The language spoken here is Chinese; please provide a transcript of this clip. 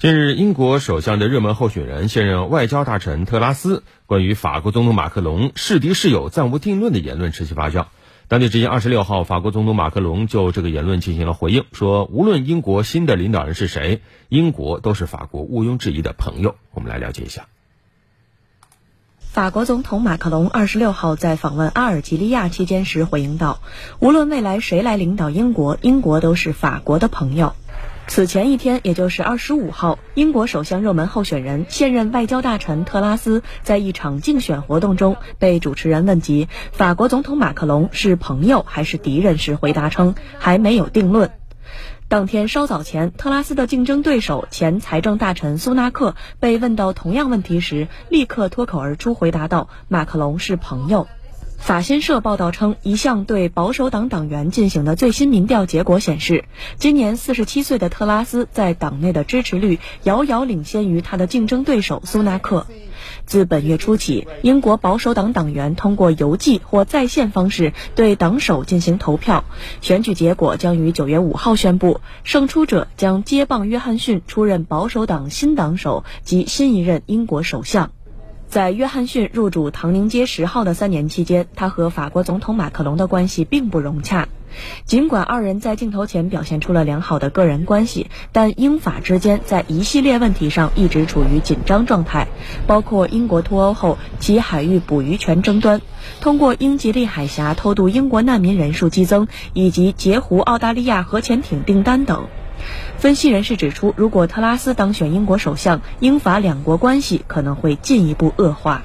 近日，英国首相的热门候选人、现任外交大臣特拉斯关于法国总统马克龙是敌是友暂无定论的言论持续发酵。当地时间二十六号，法国总统马克龙就这个言论进行了回应，说无论英国新的领导人是谁，英国都是法国毋庸置疑的朋友。我们来了解一下。法国总统马克龙二十六号在访问阿尔及利亚期间时回应道：“无论未来谁来领导英国，英国都是法国的朋友。”此前一天，也就是二十五号，英国首相热门候选人、现任外交大臣特拉斯在一场竞选活动中被主持人问及法国总统马克龙是朋友还是敌人时，回答称还没有定论。当天稍早前，特拉斯的竞争对手前财政大臣苏纳克被问到同样问题时，立刻脱口而出回答道：“马克龙是朋友。”法新社报道称，一项对保守党党员进行的最新民调结果显示，今年四十七岁的特拉斯在党内的支持率遥遥领先于他的竞争对手苏纳克。自本月初起，英国保守党党员通过邮寄或在线方式对党首进行投票，选举结果将于九月五号宣布，胜出者将接棒约翰逊出任保守党新党首及新一任英国首相。在约翰逊入主唐宁街十号的三年期间，他和法国总统马克龙的关系并不融洽。尽管二人在镜头前表现出了良好的个人关系，但英法之间在一系列问题上一直处于紧张状态，包括英国脱欧后其海域捕鱼权争端、通过英吉利海峡偷渡英国难民人数激增，以及截胡澳大利亚核潜艇订单等。分析人士指出，如果特拉斯当选英国首相，英法两国关系可能会进一步恶化。